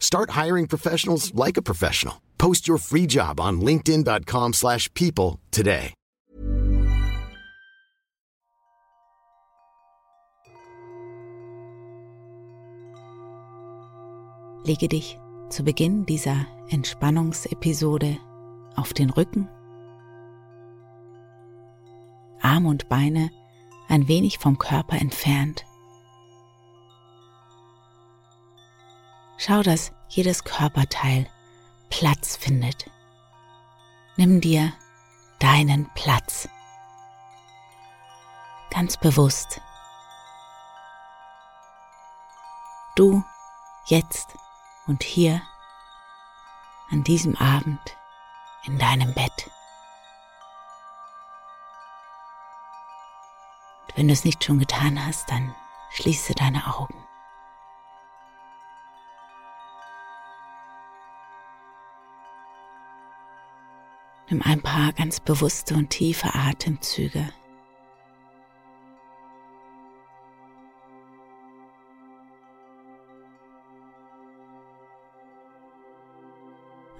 Start hiring professionals like a professional. Post your free job on linkedin.com/people slash people today. Lege dich zu Beginn dieser Entspannungsepisode auf den Rücken, Arme und Beine ein wenig vom Körper entfernt. Schau, dass jedes Körperteil Platz findet. Nimm dir deinen Platz. Ganz bewusst. Du jetzt und hier an diesem Abend in deinem Bett. Und wenn du es nicht schon getan hast, dann schließe deine Augen. Nimm ein paar ganz bewusste und tiefe Atemzüge.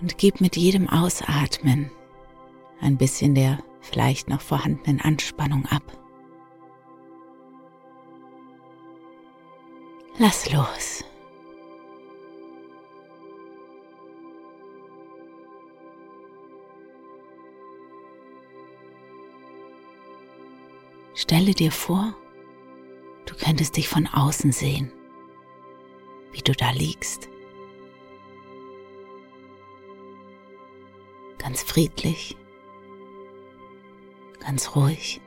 Und gib mit jedem Ausatmen ein bisschen der vielleicht noch vorhandenen Anspannung ab. Lass los. Stelle dir vor, du könntest dich von außen sehen, wie du da liegst. Ganz friedlich, ganz ruhig.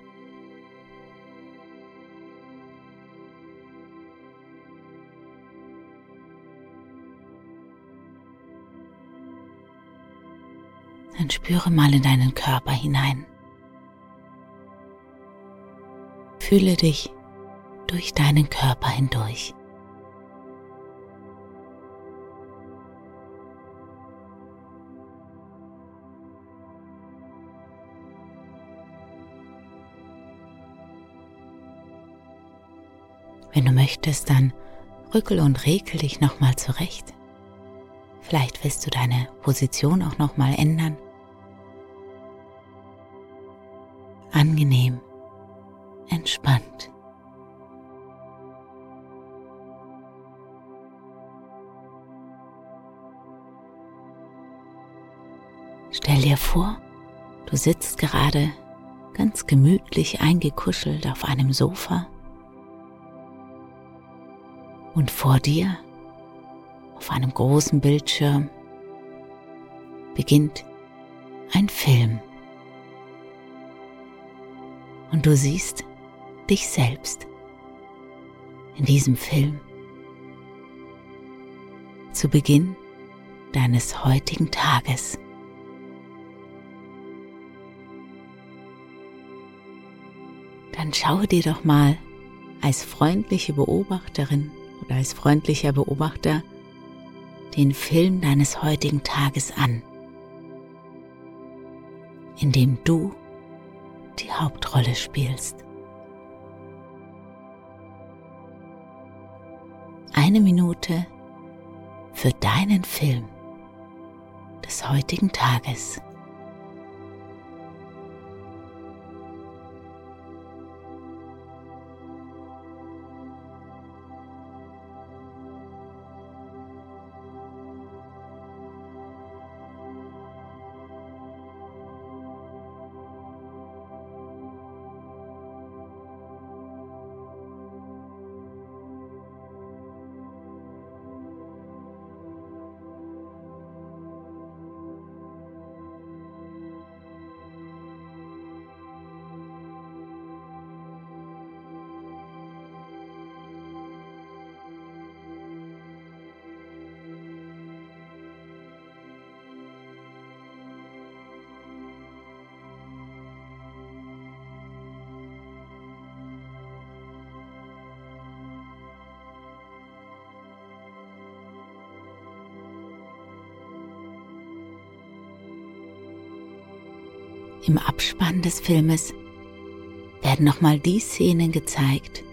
Dann spüre mal in deinen Körper hinein. Fühle dich durch deinen Körper hindurch. Wenn du möchtest, dann rückel und regel dich nochmal zurecht. Vielleicht willst du deine Position auch nochmal ändern. Angenehm entspannt. Stell dir vor, du sitzt gerade ganz gemütlich eingekuschelt auf einem Sofa und vor dir auf einem großen Bildschirm beginnt ein Film. Und du siehst dich selbst in diesem Film. Zu Beginn deines heutigen Tages. Dann schaue dir doch mal als freundliche Beobachterin oder als freundlicher Beobachter den Film deines heutigen Tages an, in dem du die Hauptrolle spielst. Eine Minute für deinen Film des heutigen Tages. Abspann des Filmes werden nochmal die Szenen gezeigt,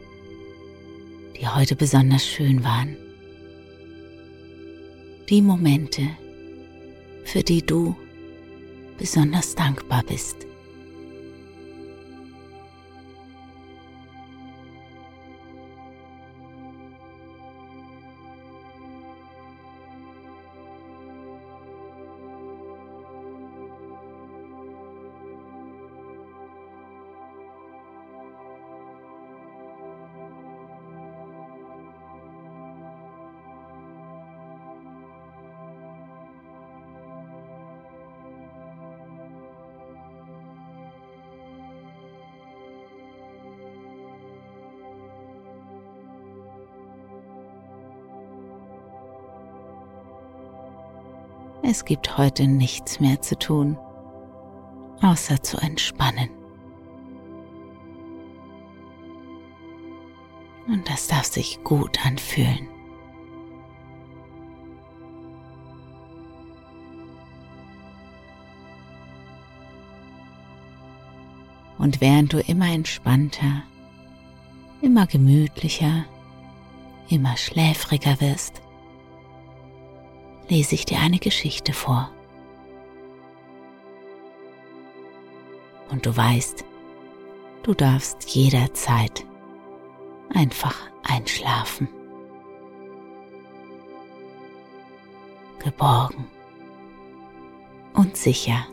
die heute besonders schön waren. Die Momente, für die du besonders dankbar bist. Es gibt heute nichts mehr zu tun, außer zu entspannen. Und das darf sich gut anfühlen. Und während du immer entspannter, immer gemütlicher, immer schläfriger wirst, lese ich dir eine Geschichte vor. Und du weißt, du darfst jederzeit einfach einschlafen. Geborgen und sicher.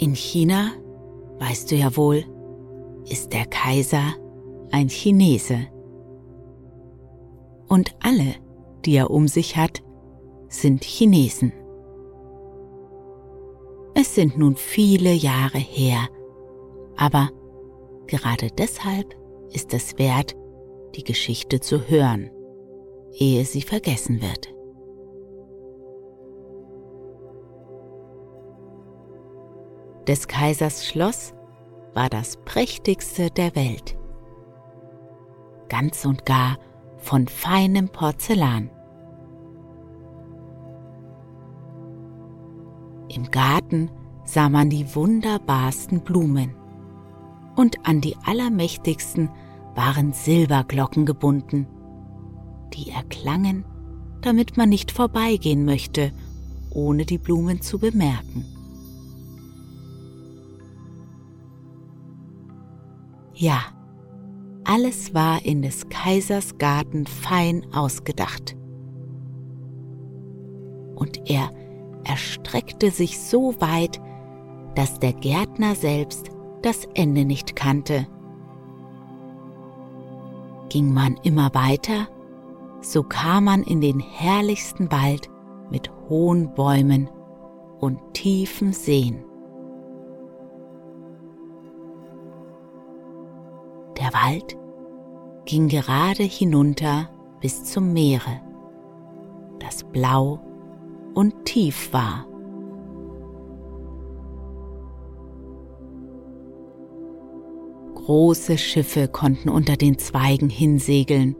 In China, weißt du ja wohl, ist der Kaiser ein Chinese. Und alle, die er um sich hat, sind Chinesen. Es sind nun viele Jahre her, aber gerade deshalb ist es wert, die Geschichte zu hören, ehe sie vergessen wird. Des Kaisers Schloss war das prächtigste der Welt. Ganz und gar von feinem Porzellan. Im Garten sah man die wunderbarsten Blumen und an die allermächtigsten waren Silberglocken gebunden, die erklangen, damit man nicht vorbeigehen möchte, ohne die Blumen zu bemerken. Ja, alles war in des Kaisers Garten fein ausgedacht. Und er erstreckte sich so weit, dass der Gärtner selbst das Ende nicht kannte. Ging man immer weiter, so kam man in den herrlichsten Wald mit hohen Bäumen und tiefen Seen. Der Wald ging gerade hinunter bis zum Meere, das blau und tief war. Große Schiffe konnten unter den Zweigen hinsegeln,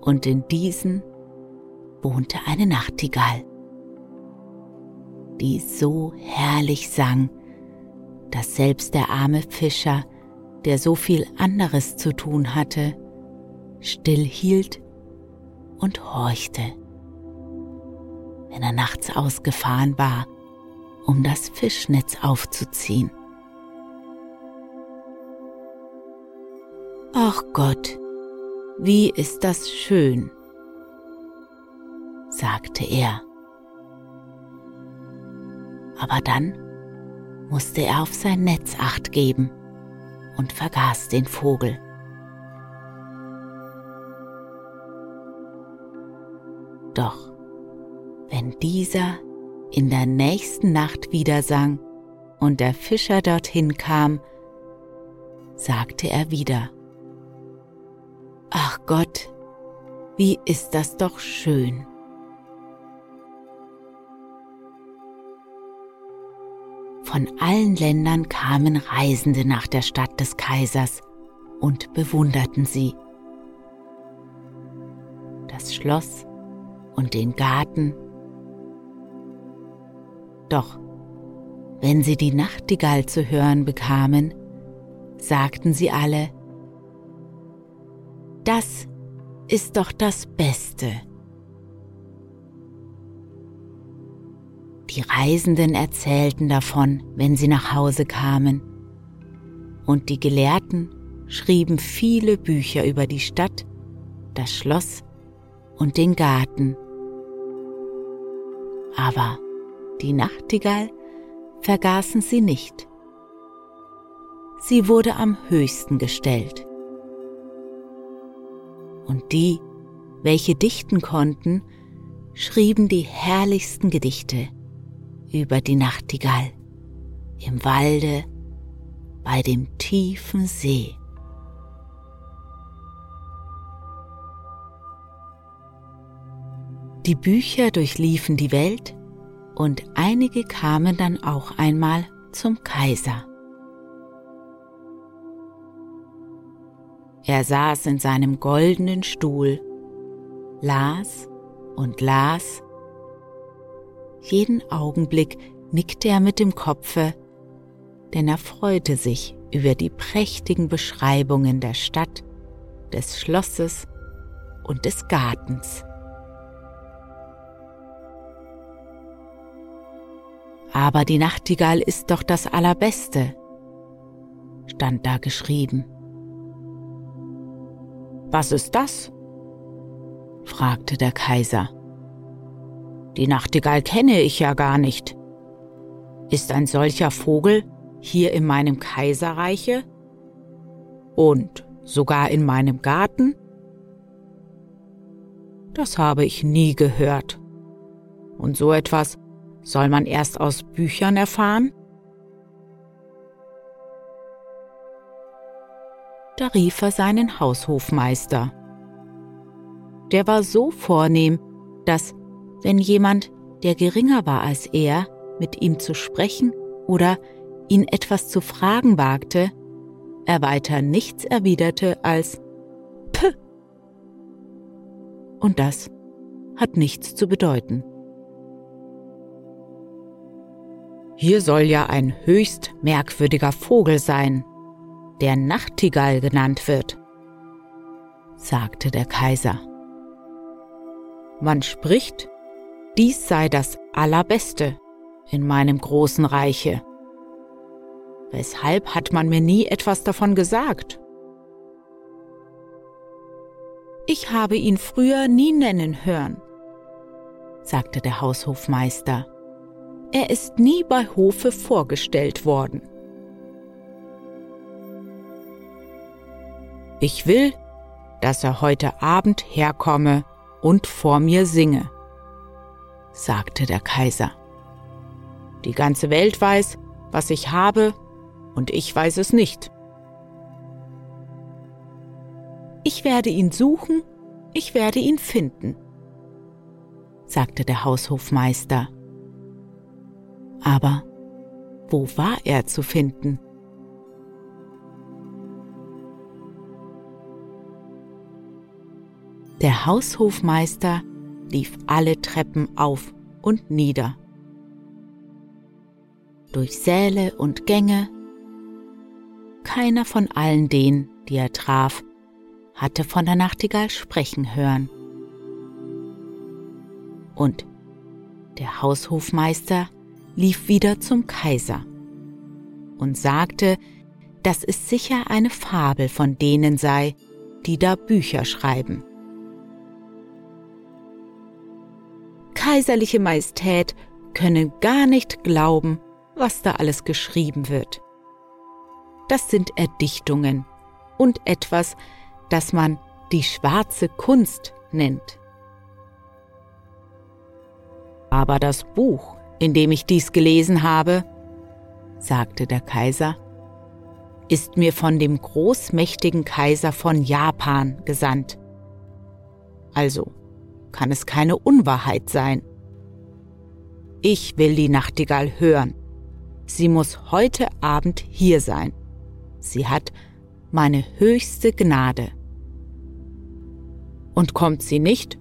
und in diesen wohnte eine Nachtigall, die so herrlich sang, dass selbst der arme Fischer der so viel anderes zu tun hatte, stillhielt und horchte, wenn er nachts ausgefahren war, um das Fischnetz aufzuziehen. Ach Gott, wie ist das schön, sagte er. Aber dann musste er auf sein Netz acht geben und vergaß den Vogel. Doch wenn dieser in der nächsten Nacht wieder sang und der Fischer dorthin kam, sagte er wieder, Ach Gott, wie ist das doch schön. Von allen Ländern kamen Reisende nach der Stadt des Kaisers und bewunderten sie. Das Schloss und den Garten. Doch wenn sie die Nachtigall zu hören bekamen, sagten sie alle, das ist doch das Beste. Die Reisenden erzählten davon, wenn sie nach Hause kamen, und die Gelehrten schrieben viele Bücher über die Stadt, das Schloss und den Garten. Aber die Nachtigall vergaßen sie nicht. Sie wurde am höchsten gestellt. Und die, welche dichten konnten, schrieben die herrlichsten Gedichte über die Nachtigall im Walde bei dem tiefen See. Die Bücher durchliefen die Welt und einige kamen dann auch einmal zum Kaiser. Er saß in seinem goldenen Stuhl, las und las. Jeden Augenblick nickte er mit dem Kopfe, denn er freute sich über die prächtigen Beschreibungen der Stadt, des Schlosses und des Gartens. Aber die Nachtigall ist doch das Allerbeste, stand da geschrieben. Was ist das? fragte der Kaiser. Die Nachtigall kenne ich ja gar nicht. Ist ein solcher Vogel hier in meinem Kaiserreiche? Und sogar in meinem Garten? Das habe ich nie gehört. Und so etwas soll man erst aus Büchern erfahren? Da rief er seinen Haushofmeister. Der war so vornehm, dass, wenn jemand, der geringer war als er, mit ihm zu sprechen oder ihn etwas zu fragen wagte, er weiter nichts erwiderte als P. Und das hat nichts zu bedeuten. Hier soll ja ein höchst merkwürdiger Vogel sein, der Nachtigall genannt wird, sagte der Kaiser. Man spricht, dies sei das Allerbeste in meinem großen Reiche. Weshalb hat man mir nie etwas davon gesagt? Ich habe ihn früher nie nennen hören, sagte der Haushofmeister. Er ist nie bei Hofe vorgestellt worden. Ich will, dass er heute Abend herkomme und vor mir singe, sagte der Kaiser. Die ganze Welt weiß, was ich habe, und ich weiß es nicht. Ich werde ihn suchen, ich werde ihn finden, sagte der Haushofmeister aber wo war er zu finden? Der Haushofmeister lief alle Treppen auf und nieder. Durch Säle und Gänge. Keiner von allen denen, die er traf, hatte von der Nachtigall sprechen hören. Und der Haushofmeister lief wieder zum Kaiser und sagte, dass es sicher eine Fabel von denen sei, die da Bücher schreiben. Kaiserliche Majestät können gar nicht glauben, was da alles geschrieben wird. Das sind Erdichtungen und etwas, das man die schwarze Kunst nennt. Aber das Buch in dem ich dies gelesen habe, sagte der Kaiser, ist mir von dem großmächtigen Kaiser von Japan gesandt. Also kann es keine Unwahrheit sein. Ich will die Nachtigall hören sie muss heute Abend hier sein. Sie hat meine höchste Gnade. Und kommt sie nicht,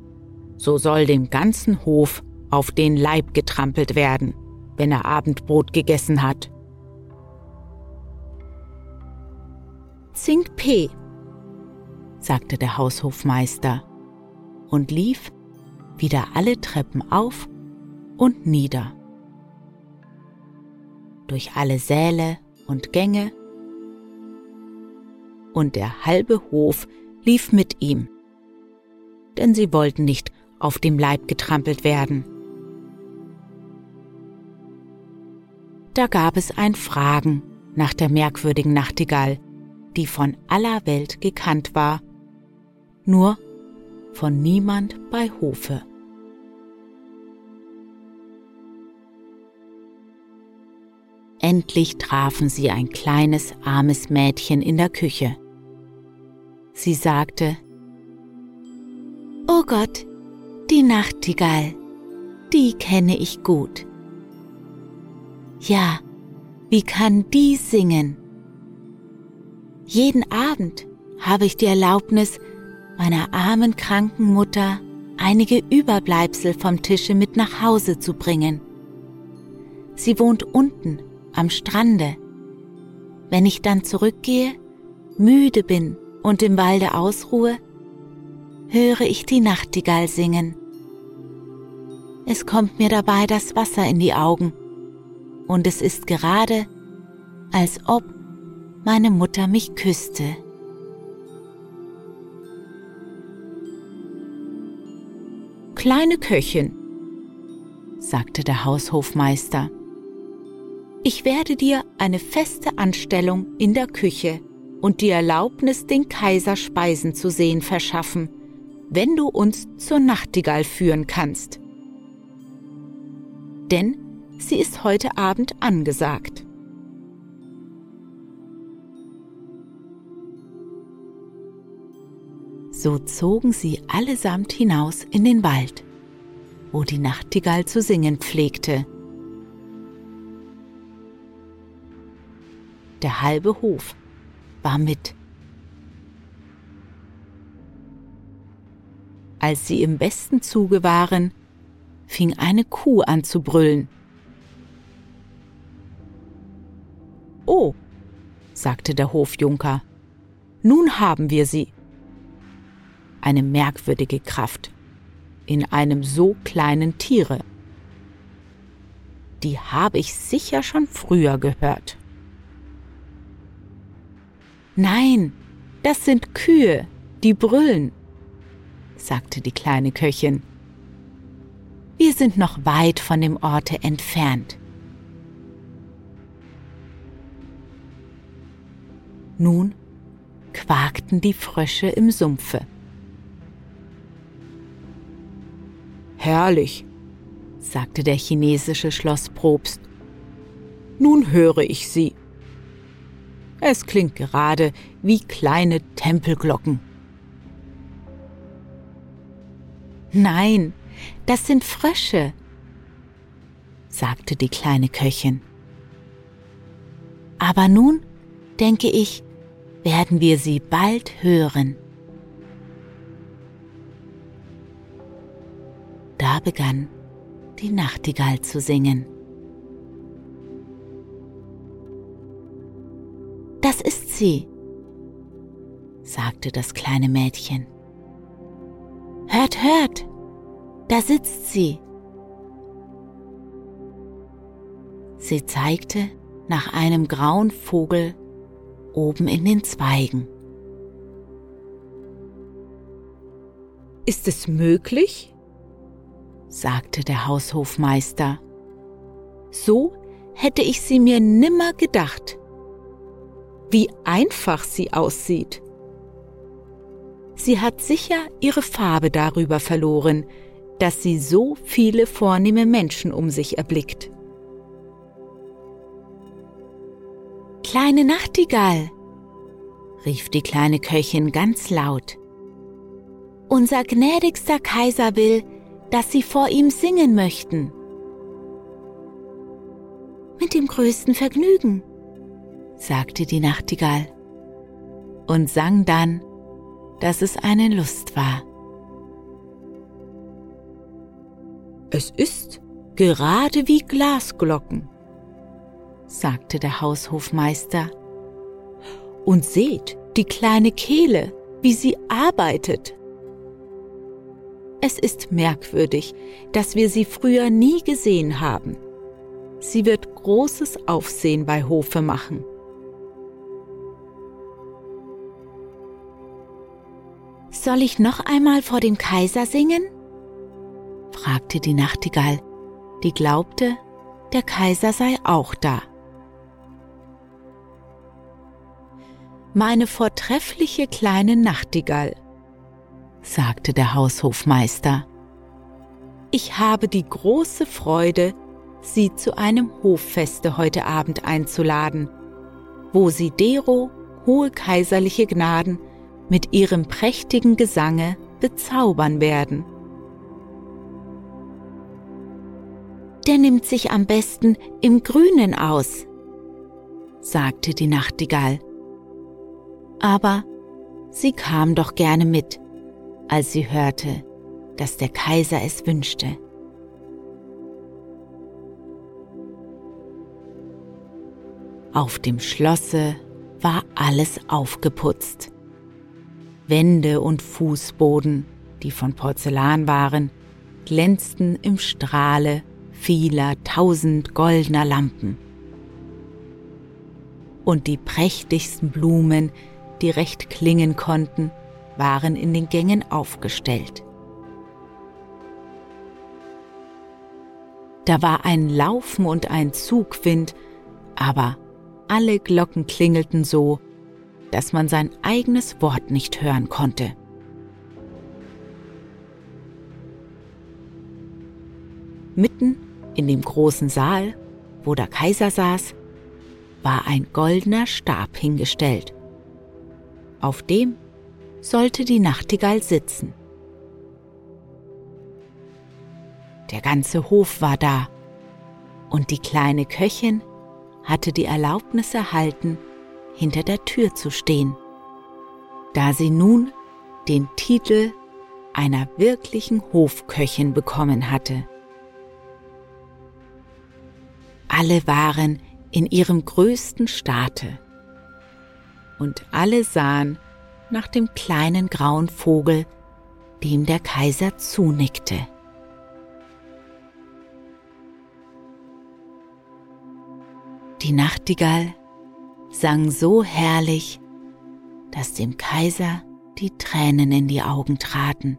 so soll dem ganzen Hof auf den Leib getrampelt werden, wenn er Abendbrot gegessen hat. Zink P, sagte der Haushofmeister und lief wieder alle Treppen auf und nieder. Durch alle Säle und Gänge und der halbe Hof lief mit ihm, denn sie wollten nicht auf dem Leib getrampelt werden. Da gab es ein Fragen nach der merkwürdigen Nachtigall, die von aller Welt gekannt war, nur von niemand bei Hofe. Endlich trafen sie ein kleines, armes Mädchen in der Küche. Sie sagte, Oh Gott, die Nachtigall, die kenne ich gut. Ja, wie kann die singen? Jeden Abend habe ich die Erlaubnis, meiner armen kranken Mutter einige Überbleibsel vom Tische mit nach Hause zu bringen. Sie wohnt unten am Strande. Wenn ich dann zurückgehe, müde bin und im Walde ausruhe, höre ich die Nachtigall singen. Es kommt mir dabei das Wasser in die Augen und es ist gerade, als ob meine Mutter mich küsste. Kleine Köchin, sagte der Haushofmeister, ich werde dir eine feste Anstellung in der Küche und die Erlaubnis, den Kaiser Speisen zu sehen, verschaffen, wenn du uns zur Nachtigall führen kannst. Denn sie ist heute Abend angesagt. So zogen sie allesamt hinaus in den Wald, wo die Nachtigall zu singen pflegte. Der halbe Hof war mit. Als sie im besten Zuge waren, fing eine Kuh an zu brüllen. Oh, sagte der Hofjunker, nun haben wir sie. Eine merkwürdige Kraft in einem so kleinen Tiere. Die habe ich sicher schon früher gehört. Nein, das sind Kühe, die brüllen, sagte die kleine Köchin. Wir sind noch weit von dem Orte entfernt. Nun quakten die Frösche im Sumpfe. Herrlich, sagte der chinesische Schlossprobst. Nun höre ich sie. Es klingt gerade wie kleine Tempelglocken. Nein, das sind Frösche, sagte die kleine Köchin. Aber nun, denke ich, werden wir sie bald hören. Begann die Nachtigall zu singen. Das ist sie, sagte das kleine Mädchen. Hört, hört, da sitzt sie. Sie zeigte nach einem grauen Vogel oben in den Zweigen. Ist es möglich? Sagte der Haushofmeister. So hätte ich sie mir nimmer gedacht. Wie einfach sie aussieht. Sie hat sicher ihre Farbe darüber verloren, dass sie so viele vornehme Menschen um sich erblickt. Kleine Nachtigall, rief die kleine Köchin ganz laut. Unser gnädigster Kaiser will, dass Sie vor ihm singen möchten. Mit dem größten Vergnügen, sagte die Nachtigall und sang dann, dass es eine Lust war. Es ist gerade wie Glasglocken, sagte der Haushofmeister. Und seht die kleine Kehle, wie sie arbeitet. Es ist merkwürdig, dass wir sie früher nie gesehen haben. Sie wird großes Aufsehen bei Hofe machen. Soll ich noch einmal vor dem Kaiser singen? fragte die Nachtigall, die glaubte, der Kaiser sei auch da. Meine vortreffliche kleine Nachtigall, sagte der Haushofmeister. Ich habe die große Freude, Sie zu einem Hoffeste heute Abend einzuladen, wo Sie dero hohe kaiserliche Gnaden mit ihrem prächtigen Gesange bezaubern werden. Der nimmt sich am besten im Grünen aus, sagte die Nachtigall. Aber sie kam doch gerne mit, als sie hörte, dass der Kaiser es wünschte. Auf dem Schlosse war alles aufgeputzt. Wände und Fußboden, die von Porzellan waren, glänzten im Strahle vieler tausend goldener Lampen. Und die prächtigsten Blumen, die recht klingen konnten, waren in den Gängen aufgestellt. Da war ein Laufen und ein Zugwind, aber alle Glocken klingelten so, dass man sein eigenes Wort nicht hören konnte. Mitten in dem großen Saal, wo der Kaiser saß, war ein goldener Stab hingestellt. Auf dem sollte die Nachtigall sitzen. Der ganze Hof war da und die kleine Köchin hatte die Erlaubnis erhalten, hinter der Tür zu stehen, da sie nun den Titel einer wirklichen Hofköchin bekommen hatte. Alle waren in ihrem größten Staate und alle sahen nach dem kleinen grauen Vogel, dem der Kaiser zunickte. Die Nachtigall sang so herrlich, dass dem Kaiser die Tränen in die Augen traten.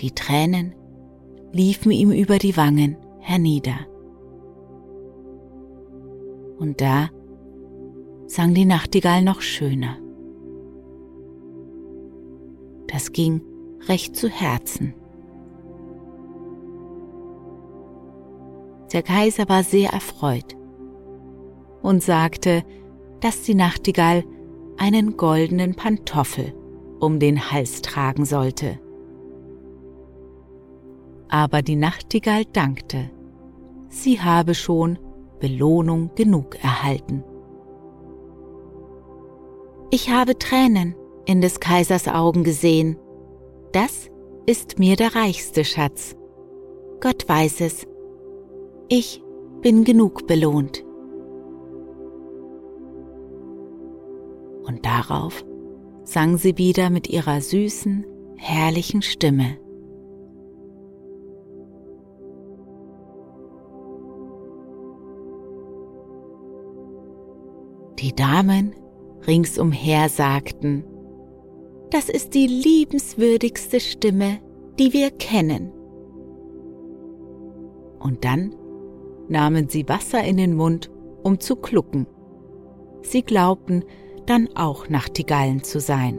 Die Tränen liefen ihm über die Wangen hernieder. Und da sang die Nachtigall noch schöner. Das ging recht zu Herzen. Der Kaiser war sehr erfreut und sagte, dass die Nachtigall einen goldenen Pantoffel um den Hals tragen sollte. Aber die Nachtigall dankte, sie habe schon Belohnung genug erhalten. Ich habe Tränen in des Kaisers Augen gesehen. Das ist mir der reichste Schatz. Gott weiß es. Ich bin genug belohnt. Und darauf sang sie wieder mit ihrer süßen, herrlichen Stimme. Die Damen ringsumher sagten, das ist die liebenswürdigste Stimme, die wir kennen. Und dann nahmen sie Wasser in den Mund, um zu klucken. Sie glaubten, dann auch Nachtigallen zu sein.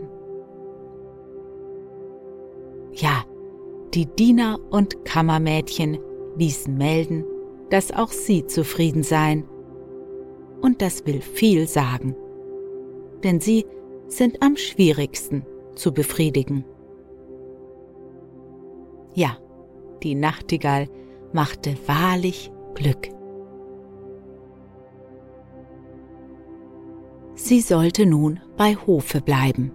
Ja, die Diener und Kammermädchen ließen melden, dass auch sie zufrieden seien. Und das will viel sagen, denn sie sind am schwierigsten zu befriedigen. Ja, die Nachtigall machte wahrlich Glück. Sie sollte nun bei Hofe bleiben,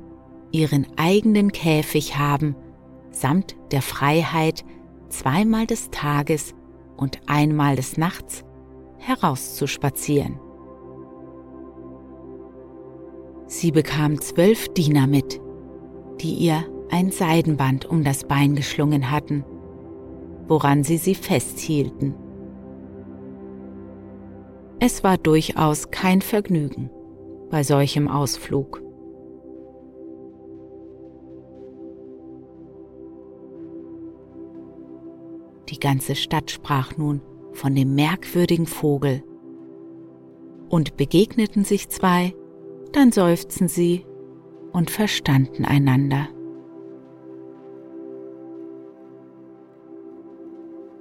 ihren eigenen Käfig haben, samt der Freiheit, zweimal des Tages und einmal des Nachts herauszuspazieren. Sie bekam zwölf Diener mit, die ihr ein Seidenband um das Bein geschlungen hatten, woran sie sie festhielten. Es war durchaus kein Vergnügen bei solchem Ausflug. Die ganze Stadt sprach nun von dem merkwürdigen Vogel. Und begegneten sich zwei, dann seufzten sie und verstanden einander.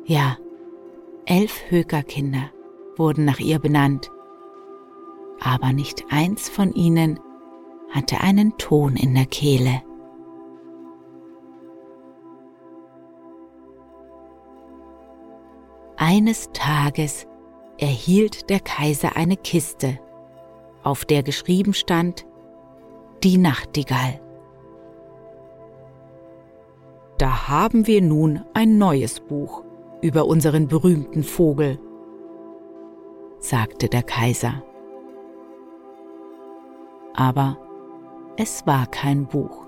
Ja, elf Hökerkinder wurden nach ihr benannt, aber nicht eins von ihnen hatte einen Ton in der Kehle. Eines Tages erhielt der Kaiser eine Kiste, auf der geschrieben stand Die Nachtigall. Da haben wir nun ein neues Buch über unseren berühmten Vogel, sagte der Kaiser. Aber es war kein Buch,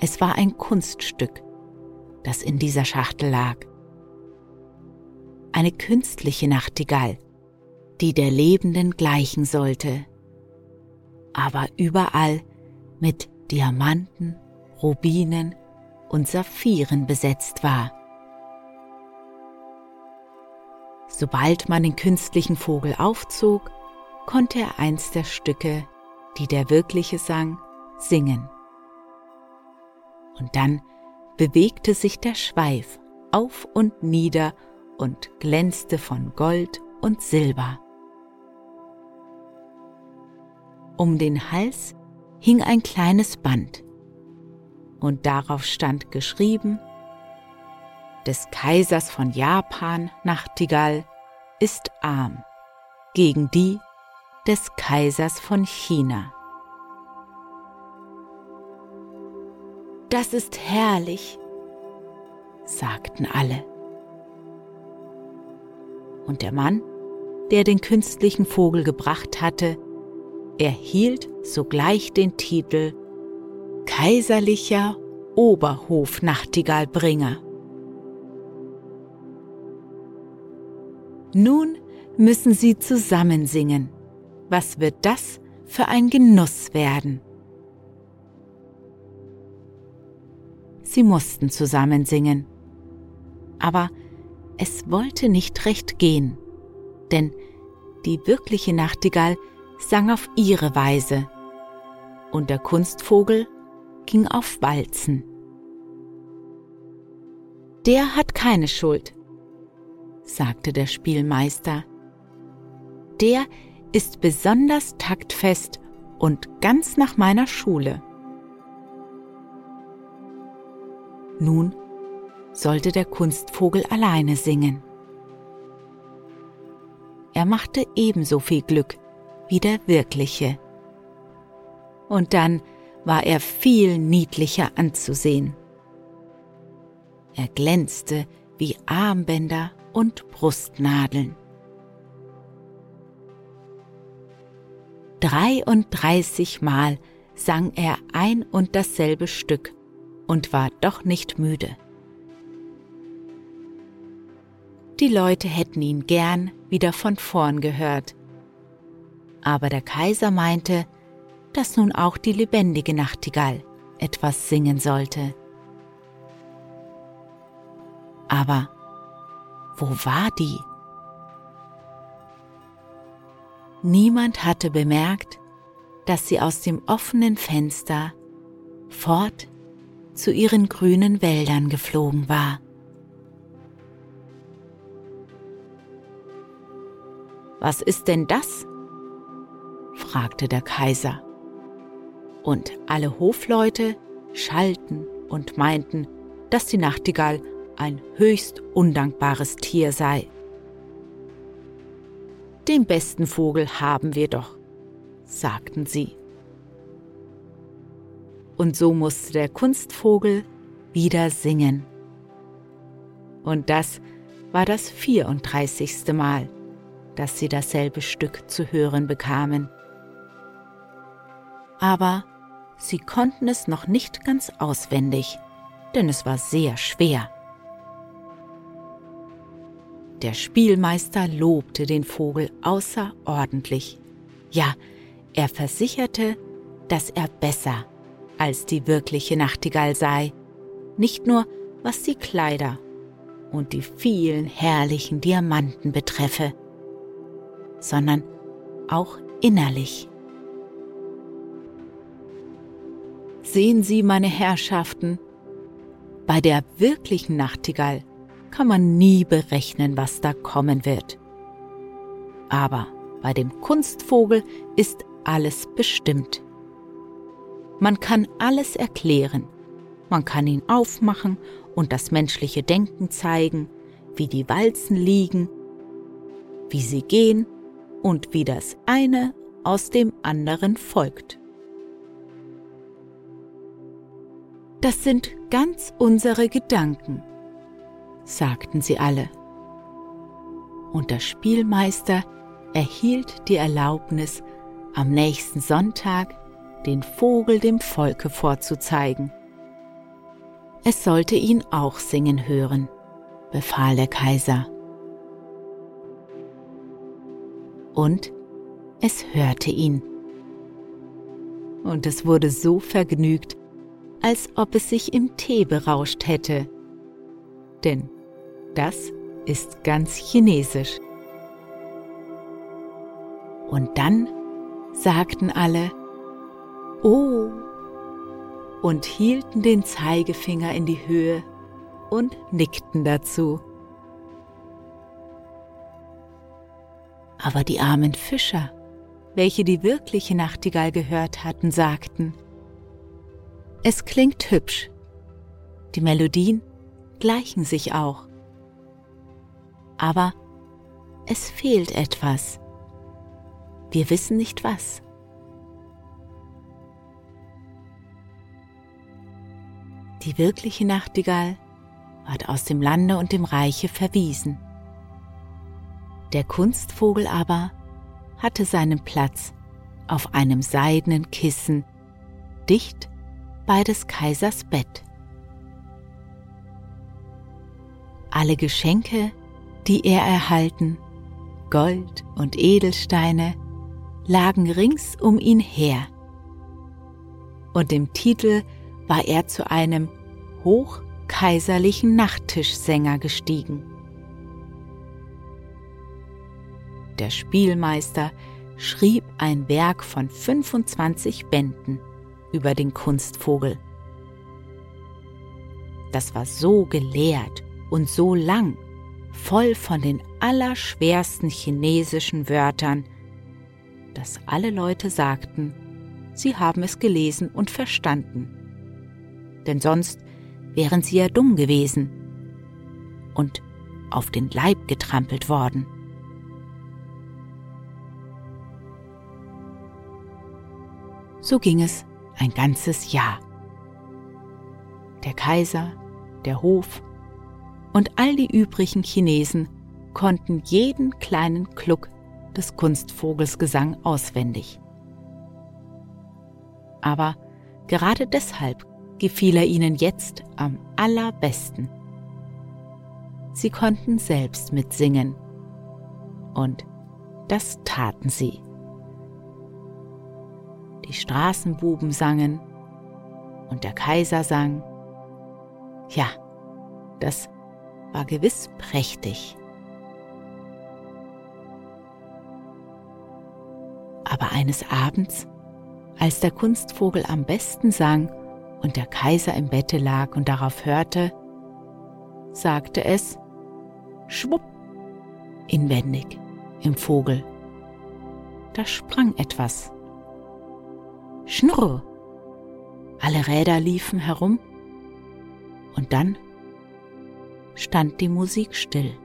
es war ein Kunststück, das in dieser Schachtel lag eine künstliche Nachtigall, die der Lebenden gleichen sollte, aber überall mit Diamanten, Rubinen und Saphiren besetzt war. Sobald man den künstlichen Vogel aufzog, konnte er eins der Stücke, die der wirkliche sang, singen. Und dann bewegte sich der Schweif auf und nieder und glänzte von Gold und Silber. Um den Hals hing ein kleines Band und darauf stand geschrieben, des Kaisers von Japan Nachtigall ist arm gegen die des Kaisers von China. Das ist herrlich, sagten alle und der Mann, der den künstlichen Vogel gebracht hatte, erhielt sogleich den Titel Kaiserlicher Oberhofnachtigallbringer. Nun müssen sie zusammen singen. Was wird das für ein Genuss werden? Sie mussten zusammen singen. Aber es wollte nicht recht gehen, denn die wirkliche Nachtigall sang auf ihre Weise und der Kunstvogel ging auf Walzen. Der hat keine Schuld, sagte der Spielmeister. Der ist besonders taktfest und ganz nach meiner Schule. Nun sollte der Kunstvogel alleine singen. Er machte ebenso viel Glück wie der wirkliche. Und dann war er viel niedlicher anzusehen. Er glänzte wie Armbänder und Brustnadeln. Dreiunddreißig Mal sang er ein und dasselbe Stück und war doch nicht müde. Die Leute hätten ihn gern wieder von vorn gehört. Aber der Kaiser meinte, dass nun auch die lebendige Nachtigall etwas singen sollte. Aber wo war die? Niemand hatte bemerkt, dass sie aus dem offenen Fenster fort zu ihren grünen Wäldern geflogen war. Was ist denn das? Fragte der Kaiser. Und alle Hofleute schalten und meinten, dass die Nachtigall ein höchst undankbares Tier sei. Den besten Vogel haben wir doch, sagten sie. Und so musste der Kunstvogel wieder singen. Und das war das 34. Mal, dass sie dasselbe Stück zu hören bekamen. Aber sie konnten es noch nicht ganz auswendig, denn es war sehr schwer. Der Spielmeister lobte den Vogel außerordentlich. Ja, er versicherte, dass er besser als die wirkliche Nachtigall sei, nicht nur was die Kleider und die vielen herrlichen Diamanten betreffe, sondern auch innerlich. Sehen Sie, meine Herrschaften, bei der wirklichen Nachtigall kann man nie berechnen, was da kommen wird. Aber bei dem Kunstvogel ist alles bestimmt. Man kann alles erklären, man kann ihn aufmachen und das menschliche Denken zeigen, wie die Walzen liegen, wie sie gehen und wie das eine aus dem anderen folgt. Das sind ganz unsere Gedanken, sagten sie alle. Und der Spielmeister erhielt die Erlaubnis, am nächsten Sonntag den Vogel dem Volke vorzuzeigen. Es sollte ihn auch singen hören, befahl der Kaiser. Und es hörte ihn. Und es wurde so vergnügt, als ob es sich im Tee berauscht hätte. Denn das ist ganz chinesisch. Und dann sagten alle, Oh, und hielten den Zeigefinger in die Höhe und nickten dazu. Aber die armen Fischer, welche die wirkliche Nachtigall gehört hatten, sagten, es klingt hübsch, die Melodien gleichen sich auch, aber es fehlt etwas. Wir wissen nicht was. Die wirkliche Nachtigall ward aus dem Lande und dem Reiche verwiesen. Der Kunstvogel aber hatte seinen Platz auf einem seidenen Kissen dicht bei des Kaisers Bett. Alle Geschenke, die er erhalten, Gold und Edelsteine, lagen rings um ihn her. Und im Titel war er zu einem hochkaiserlichen Nachttischsänger gestiegen. Der Spielmeister schrieb ein Werk von 25 Bänden über den Kunstvogel. Das war so gelehrt und so lang, voll von den allerschwersten chinesischen Wörtern, dass alle Leute sagten, sie haben es gelesen und verstanden. Denn sonst wären sie ja dumm gewesen und auf den Leib getrampelt worden. So ging es ein ganzes Jahr. Der Kaiser, der Hof und all die übrigen Chinesen konnten jeden kleinen Kluck des Kunstvogelsgesang auswendig. Aber gerade deshalb gefiel er ihnen jetzt am allerbesten. Sie konnten selbst mitsingen. Und das taten sie. Die Straßenbuben sangen und der Kaiser sang. Ja, das war gewiss prächtig. Aber eines Abends, als der Kunstvogel am besten sang und der Kaiser im Bette lag und darauf hörte, sagte es Schwupp inwendig im Vogel. Da sprang etwas. Schnurr! Alle Räder liefen herum und dann stand die Musik still.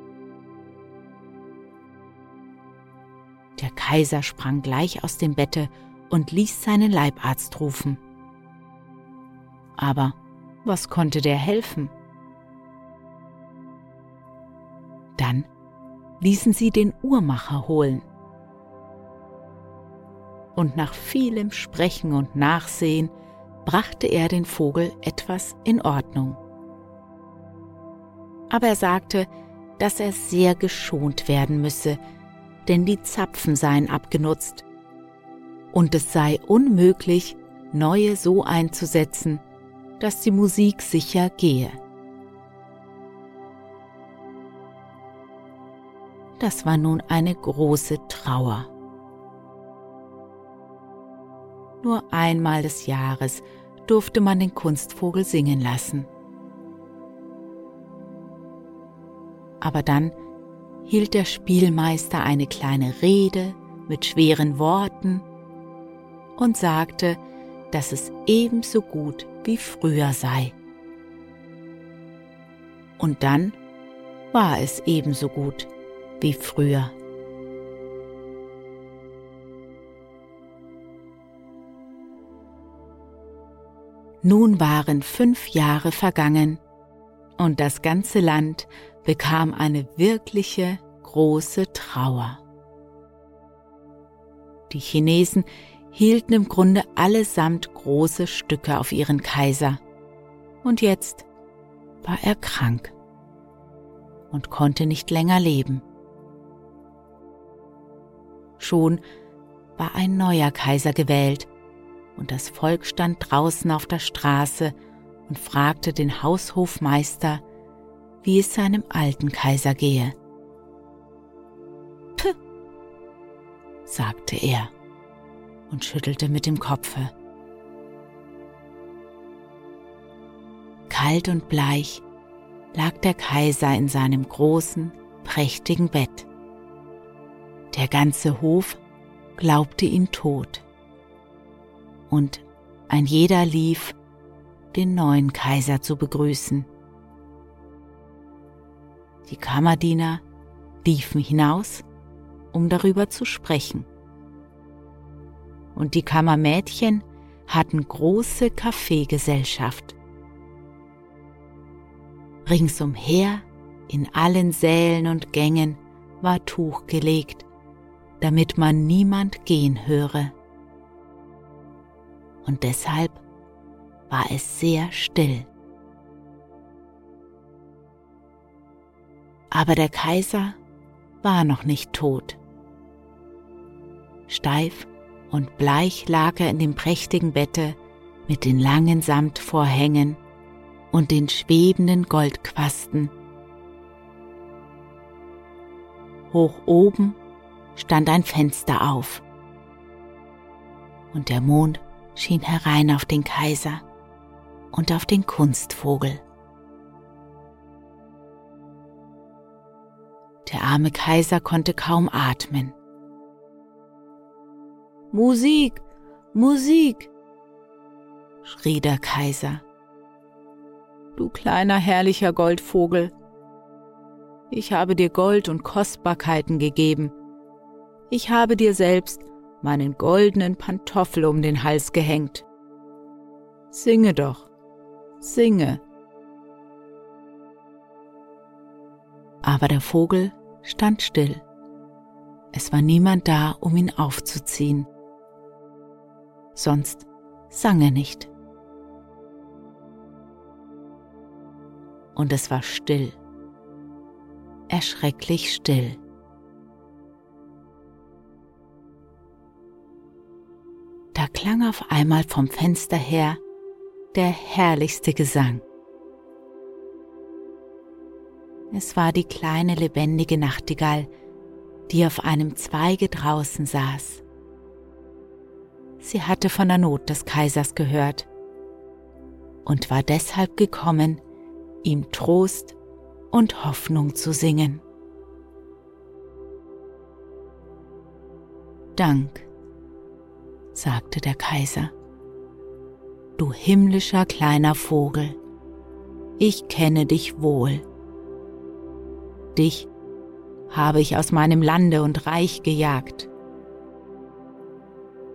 Der Kaiser sprang gleich aus dem Bette und ließ seinen Leibarzt rufen. Aber was konnte der helfen? Dann ließen sie den Uhrmacher holen. Und nach vielem Sprechen und Nachsehen brachte er den Vogel etwas in Ordnung. Aber er sagte, dass er sehr geschont werden müsse, denn die Zapfen seien abgenutzt und es sei unmöglich, neue so einzusetzen, dass die Musik sicher gehe. Das war nun eine große Trauer. Nur einmal des Jahres durfte man den Kunstvogel singen lassen. Aber dann hielt der Spielmeister eine kleine Rede mit schweren Worten und sagte, dass es ebenso gut wie früher sei. Und dann war es ebenso gut wie früher. Nun waren fünf Jahre vergangen und das ganze Land bekam eine wirkliche große Trauer. Die Chinesen hielten im Grunde allesamt große Stücke auf ihren Kaiser. Und jetzt war er krank und konnte nicht länger leben. Schon war ein neuer Kaiser gewählt, und das Volk stand draußen auf der Straße und fragte den Haushofmeister, wie es seinem alten Kaiser gehe. Puh, sagte er und schüttelte mit dem Kopfe. Kalt und bleich lag der Kaiser in seinem großen, prächtigen Bett. Der ganze Hof glaubte ihn tot. Und ein jeder lief, den neuen Kaiser zu begrüßen. Die Kammerdiener liefen hinaus, um darüber zu sprechen und die Kammermädchen hatten große Kaffeegesellschaft. Ringsumher, in allen Sälen und Gängen, war Tuch gelegt, damit man niemand gehen höre. Und deshalb war es sehr still. Aber der Kaiser war noch nicht tot. Steif und bleich lag er in dem prächtigen Bette mit den langen Samtvorhängen und den schwebenden Goldquasten. Hoch oben stand ein Fenster auf und der Mond schien herein auf den Kaiser und auf den Kunstvogel. Der arme Kaiser konnte kaum atmen. Musik, Musik, schrie der Kaiser. Du kleiner herrlicher Goldvogel, ich habe dir Gold und Kostbarkeiten gegeben. Ich habe dir selbst meinen goldenen Pantoffel um den Hals gehängt. Singe doch, singe. Aber der Vogel stand still. Es war niemand da, um ihn aufzuziehen sonst sang er nicht. Und es war still, erschrecklich still. Da klang auf einmal vom Fenster her der herrlichste Gesang. Es war die kleine lebendige Nachtigall, die auf einem Zweige draußen saß Sie hatte von der Not des Kaisers gehört und war deshalb gekommen, ihm Trost und Hoffnung zu singen. Dank, sagte der Kaiser, du himmlischer kleiner Vogel, ich kenne dich wohl Dich habe ich aus meinem Lande und Reich gejagt.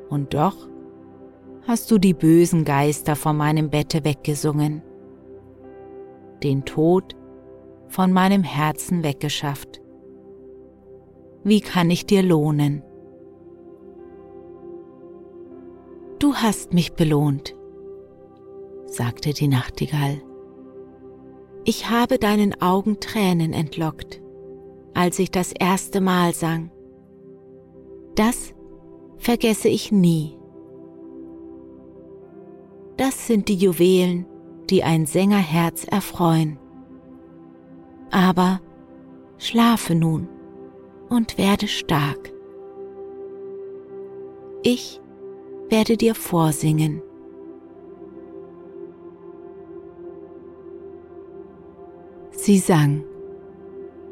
Und doch hast du die bösen Geister von meinem Bette weggesungen, den Tod von meinem Herzen weggeschafft. Wie kann ich dir lohnen? Du hast mich belohnt, sagte die Nachtigall. Ich habe deinen Augen Tränen entlockt, als ich das erste Mal sang. Das vergesse ich nie. Das sind die Juwelen, die ein Sängerherz erfreuen. Aber schlafe nun und werde stark. Ich werde dir vorsingen. Sie sang,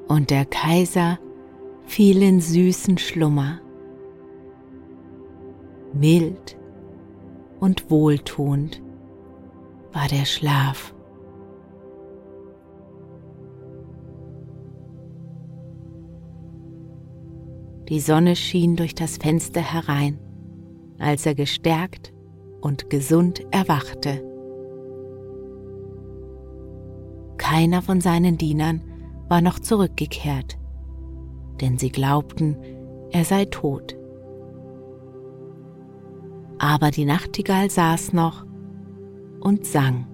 und der Kaiser fiel in süßen Schlummer. Mild und wohltuend war der Schlaf. Die Sonne schien durch das Fenster herein als er gestärkt und gesund erwachte. Keiner von seinen Dienern war noch zurückgekehrt, denn sie glaubten, er sei tot. Aber die Nachtigall saß noch und sang.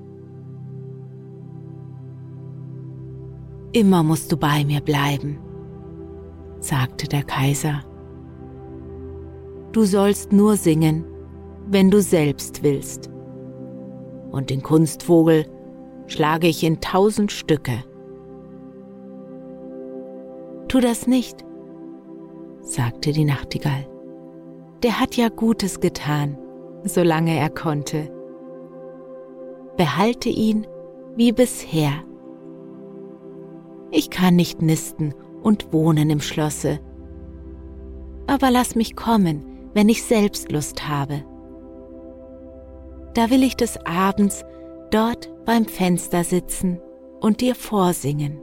Immer musst du bei mir bleiben, sagte der Kaiser du sollst nur singen, wenn du selbst willst. Und den Kunstvogel schlage ich in tausend Stücke. Tu das nicht, sagte die Nachtigall. Der hat ja Gutes getan, solange er konnte. Behalte ihn wie bisher. Ich kann nicht nisten und wohnen im Schlosse. Aber lass mich kommen, wenn ich selbst Lust habe. Da will ich des Abends dort beim Fenster sitzen und dir vorsingen,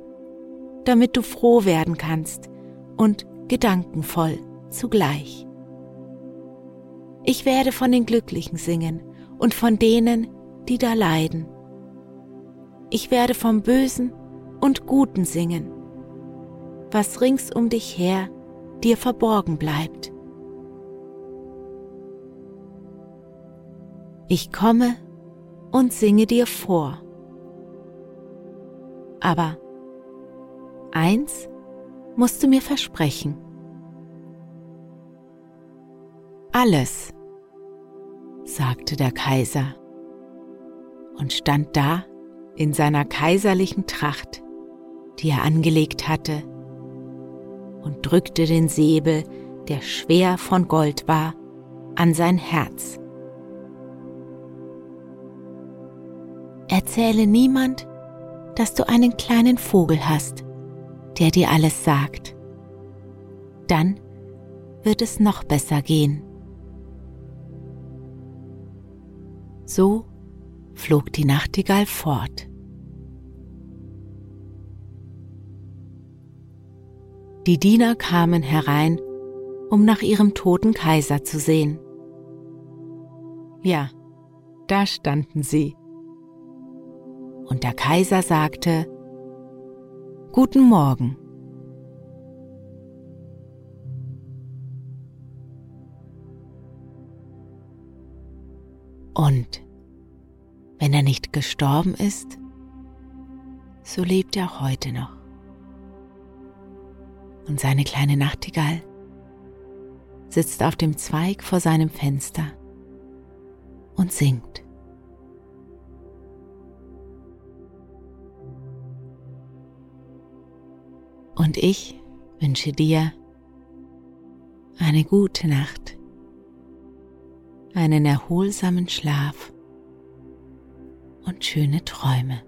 damit du froh werden kannst und gedankenvoll zugleich. Ich werde von den Glücklichen singen und von denen, die da leiden. Ich werde vom Bösen und Guten singen, was rings um dich her dir verborgen bleibt. Ich komme und singe dir vor. Aber eins musst du mir versprechen. Alles, sagte der Kaiser und stand da in seiner kaiserlichen Tracht, die er angelegt hatte, und drückte den Säbel, der schwer von Gold war, an sein Herz. Erzähle niemand, dass du einen kleinen Vogel hast, der dir alles sagt. Dann wird es noch besser gehen. So flog die Nachtigall fort. Die Diener kamen herein, um nach ihrem toten Kaiser zu sehen. Ja, da standen sie und der Kaiser sagte, Guten Morgen. Und wenn er nicht gestorben ist, so lebt er heute noch. Und seine kleine Nachtigall sitzt auf dem Zweig vor seinem Fenster und singt. Und ich wünsche dir eine gute Nacht, einen erholsamen Schlaf und schöne Träume.